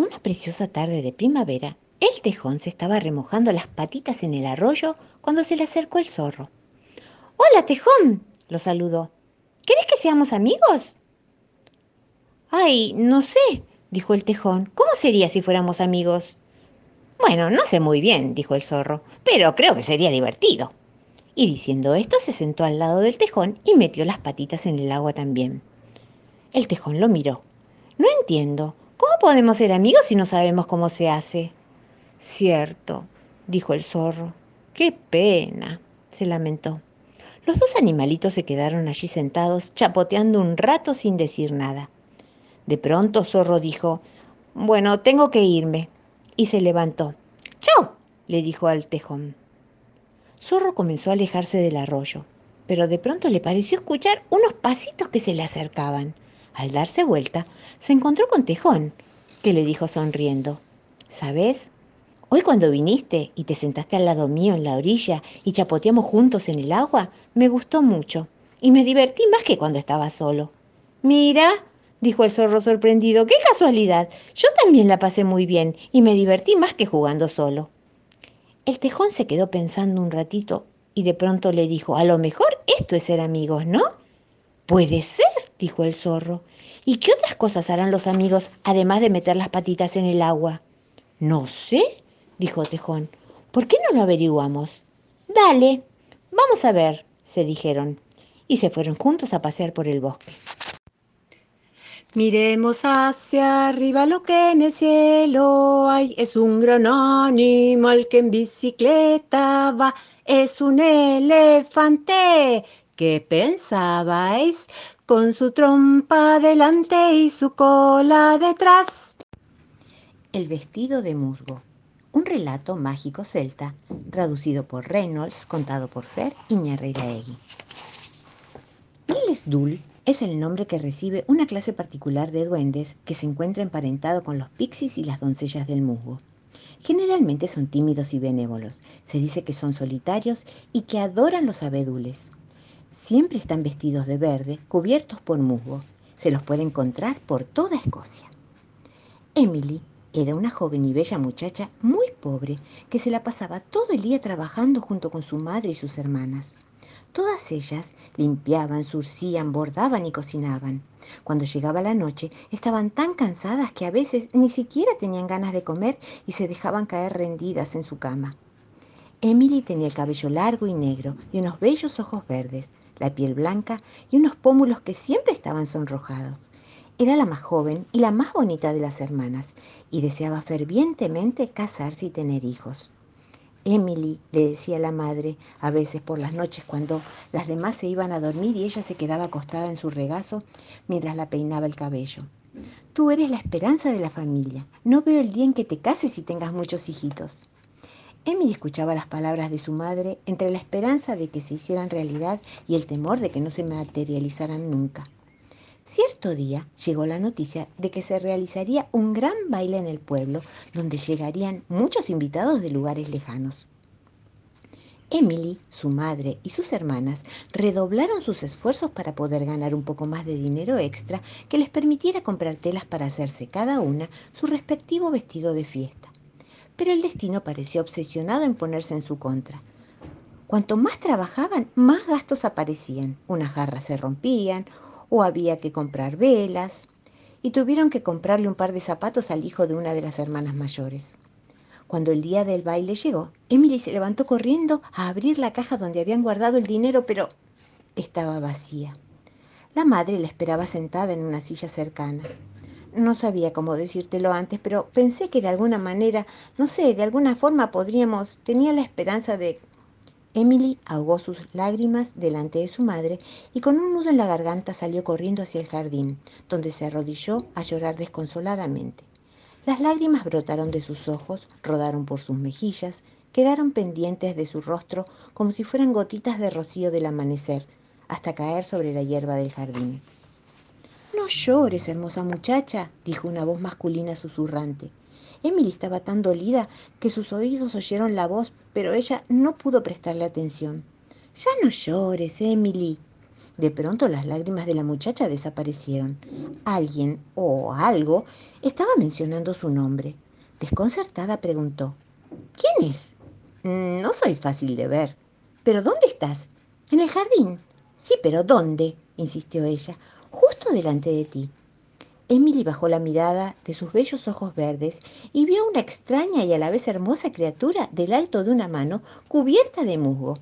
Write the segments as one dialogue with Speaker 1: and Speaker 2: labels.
Speaker 1: Una preciosa tarde de primavera, el tejón se estaba remojando las patitas en el arroyo cuando se le acercó el zorro. Hola, tejón, lo saludó. ¿Querés que seamos amigos? Ay, no sé, dijo el tejón. ¿Cómo sería si fuéramos amigos? Bueno, no sé muy bien, dijo el zorro, pero creo que sería divertido. Y diciendo esto, se sentó al lado del tejón y metió las patitas en el agua también. El tejón lo miró. No entiendo. ¿Cómo podemos ser amigos si no sabemos cómo se hace? Cierto, dijo el zorro. Qué pena, se lamentó. Los dos animalitos se quedaron allí sentados, chapoteando un rato sin decir nada. De pronto Zorro dijo, Bueno, tengo que irme. Y se levantó. ¡Chao! le dijo al tejón. Zorro comenzó a alejarse del arroyo, pero de pronto le pareció escuchar unos pasitos que se le acercaban. Al darse vuelta, se encontró con Tejón, que le dijo sonriendo, ¿Sabes? Hoy cuando viniste y te sentaste al lado mío en la orilla y chapoteamos juntos en el agua, me gustó mucho y me divertí más que cuando estaba solo. Mira, dijo el zorro sorprendido, qué casualidad. Yo también la pasé muy bien y me divertí más que jugando solo. El tejón se quedó pensando un ratito y de pronto le dijo, a lo mejor esto es ser amigos, ¿no? Puede ser, dijo el zorro. ¿Y qué otras cosas harán los amigos además de meter las patitas en el agua? No sé, dijo Tejón. ¿Por qué no lo averiguamos? Dale, vamos a ver, se dijeron, y se fueron juntos a pasear por el bosque.
Speaker 2: Miremos hacia arriba lo que en el cielo hay. Es un gran animal que en bicicleta va. Es un elefante. ¿Qué pensabais? Con su trompa delante y su cola detrás.
Speaker 1: El vestido de musgo. Un relato mágico celta, traducido por Reynolds, contado por Fer Iñarreiraegui. Niles Dul es el nombre que recibe una clase particular de duendes que se encuentra emparentado con los pixies y las doncellas del musgo. Generalmente son tímidos y benévolos. Se dice que son solitarios y que adoran los abedules. Siempre están vestidos de verde, cubiertos por musgo. Se los puede encontrar por toda Escocia. Emily era una joven y bella muchacha muy pobre que se la pasaba todo el día trabajando junto con su madre y sus hermanas. Todas ellas limpiaban, surcían, bordaban y cocinaban. Cuando llegaba la noche estaban tan cansadas que a veces ni siquiera tenían ganas de comer y se dejaban caer rendidas en su cama. Emily tenía el cabello largo y negro y unos bellos ojos verdes, la piel blanca y unos pómulos que siempre estaban sonrojados. Era la más joven y la más bonita de las hermanas y deseaba fervientemente casarse y tener hijos. Emily, le decía la madre, a veces por las noches cuando las demás se iban a dormir y ella se quedaba acostada en su regazo mientras la peinaba el cabello. Tú eres la esperanza de la familia. No veo el día en que te cases y tengas muchos hijitos. Emily escuchaba las palabras de su madre entre la esperanza de que se hicieran realidad y el temor de que no se materializaran nunca. Cierto día llegó la noticia de que se realizaría un gran baile en el pueblo donde llegarían muchos invitados de lugares lejanos. Emily, su madre y sus hermanas redoblaron sus esfuerzos para poder ganar un poco más de dinero extra que les permitiera comprar telas para hacerse cada una su respectivo vestido de fiesta. Pero el destino parecía obsesionado en ponerse en su contra. Cuanto más trabajaban, más gastos aparecían. Unas jarras se rompían, o había que comprar velas, y tuvieron que comprarle un par de zapatos al hijo de una de las hermanas mayores. Cuando el día del baile llegó, Emily se levantó corriendo a abrir la caja donde habían guardado el dinero, pero estaba vacía. La madre la esperaba sentada en una silla cercana. No sabía cómo decírtelo antes, pero pensé que de alguna manera, no sé, de alguna forma podríamos, tenía la esperanza de Emily ahogó sus lágrimas delante de su madre y con un nudo en la garganta salió corriendo hacia el jardín, donde se arrodilló a llorar desconsoladamente. Las lágrimas brotaron de sus ojos, rodaron por sus mejillas, quedaron pendientes de su rostro como si fueran gotitas de rocío del amanecer, hasta caer sobre la hierba del jardín. No llores, hermosa muchacha, dijo una voz masculina susurrante. Emily estaba tan dolida que sus oídos oyeron la voz, pero ella no pudo prestarle atención. Ya no llores, Emily, De pronto las lágrimas de la muchacha desaparecieron. Alguien o algo estaba mencionando su nombre. Desconcertada preguntó, ¿Quién es? Mm, no soy fácil de ver. ¿Pero dónde estás? En el jardín. Sí, pero ¿dónde? insistió ella. Delante de ti. Emily bajó la mirada de sus bellos ojos verdes y vio una extraña y a la vez hermosa criatura del alto de una mano cubierta de musgo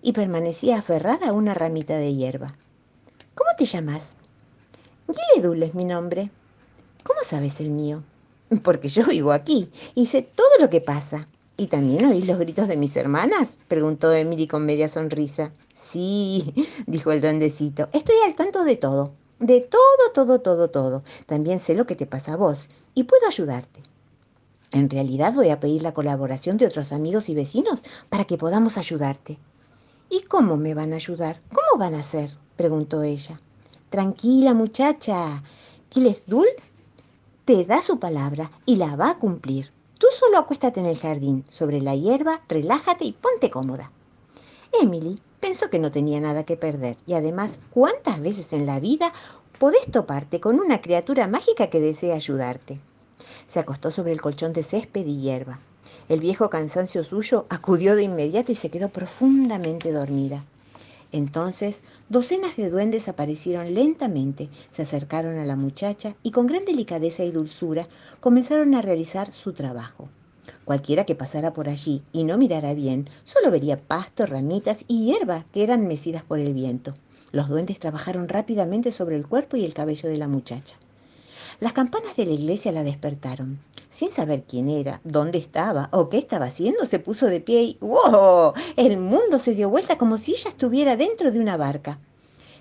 Speaker 1: y permanecía aferrada a una ramita de hierba. ¿Cómo te llamas? Giledul es mi nombre. ¿Cómo sabes el mío? Porque yo vivo aquí y sé todo lo que pasa. ¿Y también oís los gritos de mis hermanas? preguntó Emily con media sonrisa. Sí, dijo el duendecito, estoy al tanto de todo. De todo, todo, todo, todo. También sé lo que te pasa a vos y puedo ayudarte. En realidad voy a pedir la colaboración de otros amigos y vecinos para que podamos ayudarte. ¿Y cómo me van a ayudar? ¿Cómo van a hacer? preguntó ella. Tranquila, muchacha. Dul te da su palabra y la va a cumplir. Tú solo acuéstate en el jardín, sobre la hierba, relájate y ponte cómoda. Emily pensó que no tenía nada que perder y además, ¿cuántas veces en la vida podés toparte con una criatura mágica que desea ayudarte? Se acostó sobre el colchón de césped y hierba. El viejo cansancio suyo acudió de inmediato y se quedó profundamente dormida. Entonces, docenas de duendes aparecieron lentamente, se acercaron a la muchacha y con gran delicadeza y dulzura comenzaron a realizar su trabajo. Cualquiera que pasara por allí y no mirara bien, solo vería pasto, ramitas y hierba que eran mecidas por el viento. Los duendes trabajaron rápidamente sobre el cuerpo y el cabello de la muchacha. Las campanas de la iglesia la despertaron. Sin saber quién era, dónde estaba o qué estaba haciendo, se puso de pie y ¡wow! El mundo se dio vuelta como si ella estuviera dentro de una barca.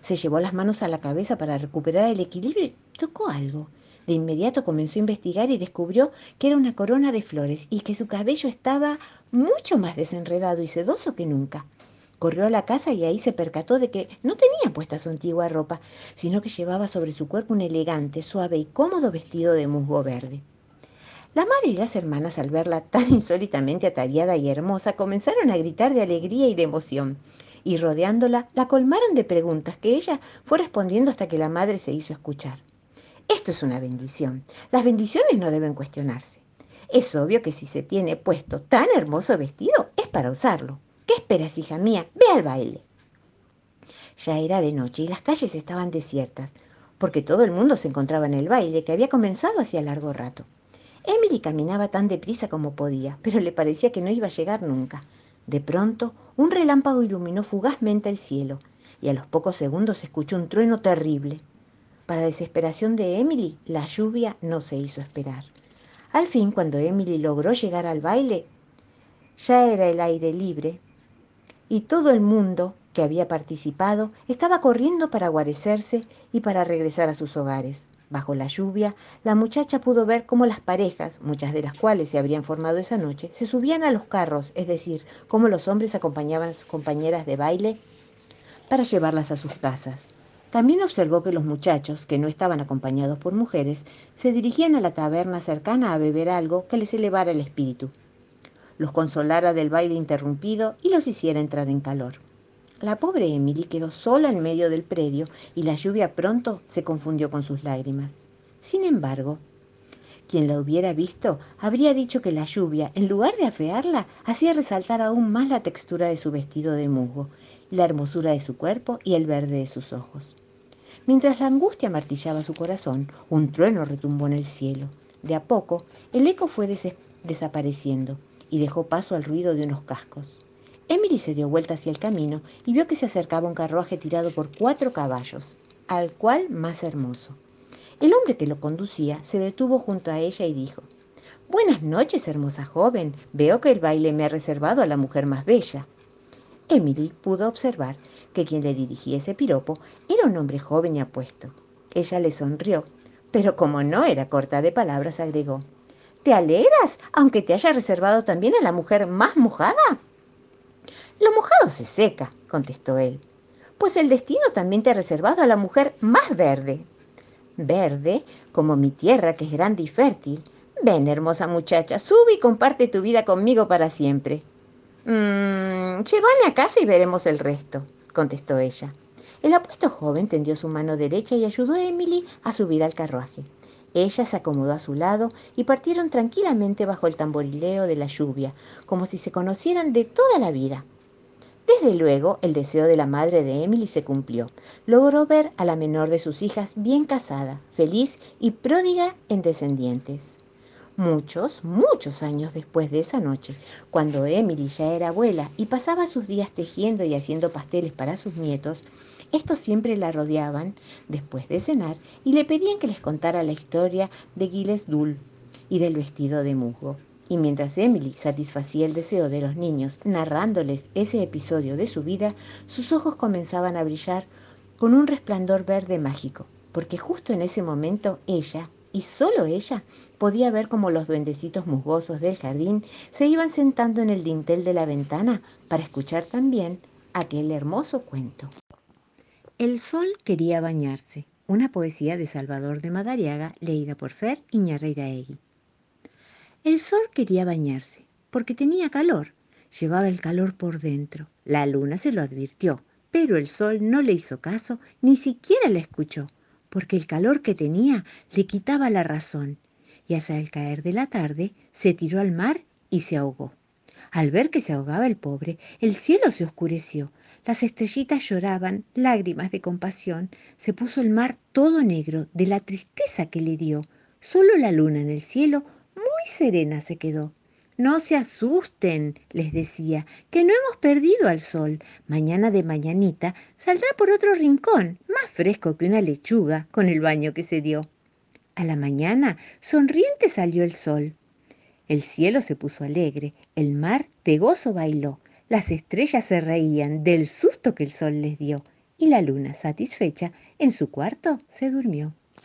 Speaker 1: Se llevó las manos a la cabeza para recuperar el equilibrio y tocó algo. De inmediato comenzó a investigar y descubrió que era una corona de flores y que su cabello estaba mucho más desenredado y sedoso que nunca. Corrió a la casa y ahí se percató de que no tenía puesta su antigua ropa, sino que llevaba sobre su cuerpo un elegante, suave y cómodo vestido de musgo verde. La madre y las hermanas, al verla tan insólitamente ataviada y hermosa, comenzaron a gritar de alegría y de emoción, y rodeándola, la colmaron de preguntas que ella fue respondiendo hasta que la madre se hizo escuchar. Esto es una bendición. Las bendiciones no deben cuestionarse. Es obvio que si se tiene puesto tan hermoso vestido es para usarlo. ¿Qué esperas, hija mía? Ve al baile. Ya era de noche y las calles estaban desiertas, porque todo el mundo se encontraba en el baile que había comenzado hacía largo rato. Emily caminaba tan deprisa como podía, pero le parecía que no iba a llegar nunca. De pronto, un relámpago iluminó fugazmente el cielo, y a los pocos segundos se escuchó un trueno terrible. Para desesperación de Emily, la lluvia no se hizo esperar. Al fin, cuando Emily logró llegar al baile, ya era el aire libre y todo el mundo que había participado estaba corriendo para guarecerse y para regresar a sus hogares. Bajo la lluvia, la muchacha pudo ver cómo las parejas, muchas de las cuales se habrían formado esa noche, se subían a los carros, es decir, cómo los hombres acompañaban a sus compañeras de baile para llevarlas a sus casas. También observó que los muchachos, que no estaban acompañados por mujeres, se dirigían a la taberna cercana a beber algo que les elevara el espíritu, los consolara del baile interrumpido y los hiciera entrar en calor. La pobre Emily quedó sola en medio del predio y la lluvia pronto se confundió con sus lágrimas. Sin embargo, quien la hubiera visto habría dicho que la lluvia, en lugar de afearla, hacía resaltar aún más la textura de su vestido de musgo, la hermosura de su cuerpo y el verde de sus ojos. Mientras la angustia martillaba su corazón, un trueno retumbó en el cielo. De a poco, el eco fue desapareciendo y dejó paso al ruido de unos cascos. Emily se dio vuelta hacia el camino y vio que se acercaba un carruaje tirado por cuatro caballos, al cual más hermoso. El hombre que lo conducía se detuvo junto a ella y dijo, Buenas noches, hermosa joven. Veo que el baile me ha reservado a la mujer más bella. Emily pudo observar que quien le dirigía ese piropo era un hombre joven y apuesto. Ella le sonrió, pero como no era corta de palabras, agregó, ¿Te alegras, aunque te haya reservado también a la mujer más mojada? Lo mojado se seca, contestó él. Pues el destino también te ha reservado a la mujer más verde. Verde, como mi tierra que es grande y fértil. Ven, hermosa muchacha, sube y comparte tu vida conmigo para siempre. Mmm, a casa y veremos el resto, contestó ella. El apuesto joven tendió su mano derecha y ayudó a Emily a subir al carruaje. Ella se acomodó a su lado y partieron tranquilamente bajo el tamborileo de la lluvia, como si se conocieran de toda la vida. Desde luego, el deseo de la madre de Emily se cumplió. Logró ver a la menor de sus hijas bien casada, feliz y pródiga en descendientes. Muchos, muchos años después de esa noche, cuando Emily ya era abuela y pasaba sus días tejiendo y haciendo pasteles para sus nietos, estos siempre la rodeaban después de cenar y le pedían que les contara la historia de Giles Dull y del vestido de musgo. Y mientras Emily satisfacía el deseo de los niños narrándoles ese episodio de su vida, sus ojos comenzaban a brillar con un resplandor verde mágico, porque justo en ese momento ella, y solo ella, podía ver cómo los duendecitos musgosos del jardín se iban sentando en el dintel de la ventana para escuchar también aquel hermoso cuento. El sol quería bañarse. Una poesía de Salvador de Madariaga leída por Fer Iñarreiraegui. El sol quería bañarse porque tenía calor. Llevaba el calor por dentro. La luna se lo advirtió, pero el sol no le hizo caso, ni siquiera la escuchó, porque el calor que tenía le quitaba la razón. Y hasta el caer de la tarde se tiró al mar y se ahogó. Al ver que se ahogaba el pobre, el cielo se oscureció, las estrellitas lloraban, lágrimas de compasión. Se puso el mar todo negro de la tristeza que le dio. Solo la luna en el cielo muy serena se quedó. No se asusten, les decía, que no hemos perdido al sol. Mañana de mañanita saldrá por otro rincón, más fresco que una lechuga, con el baño que se dio. A la mañana, sonriente salió el sol. El cielo se puso alegre, el mar de gozo bailó. Las estrellas se reían del susto que el sol les dio y la luna, satisfecha, en su cuarto se durmió.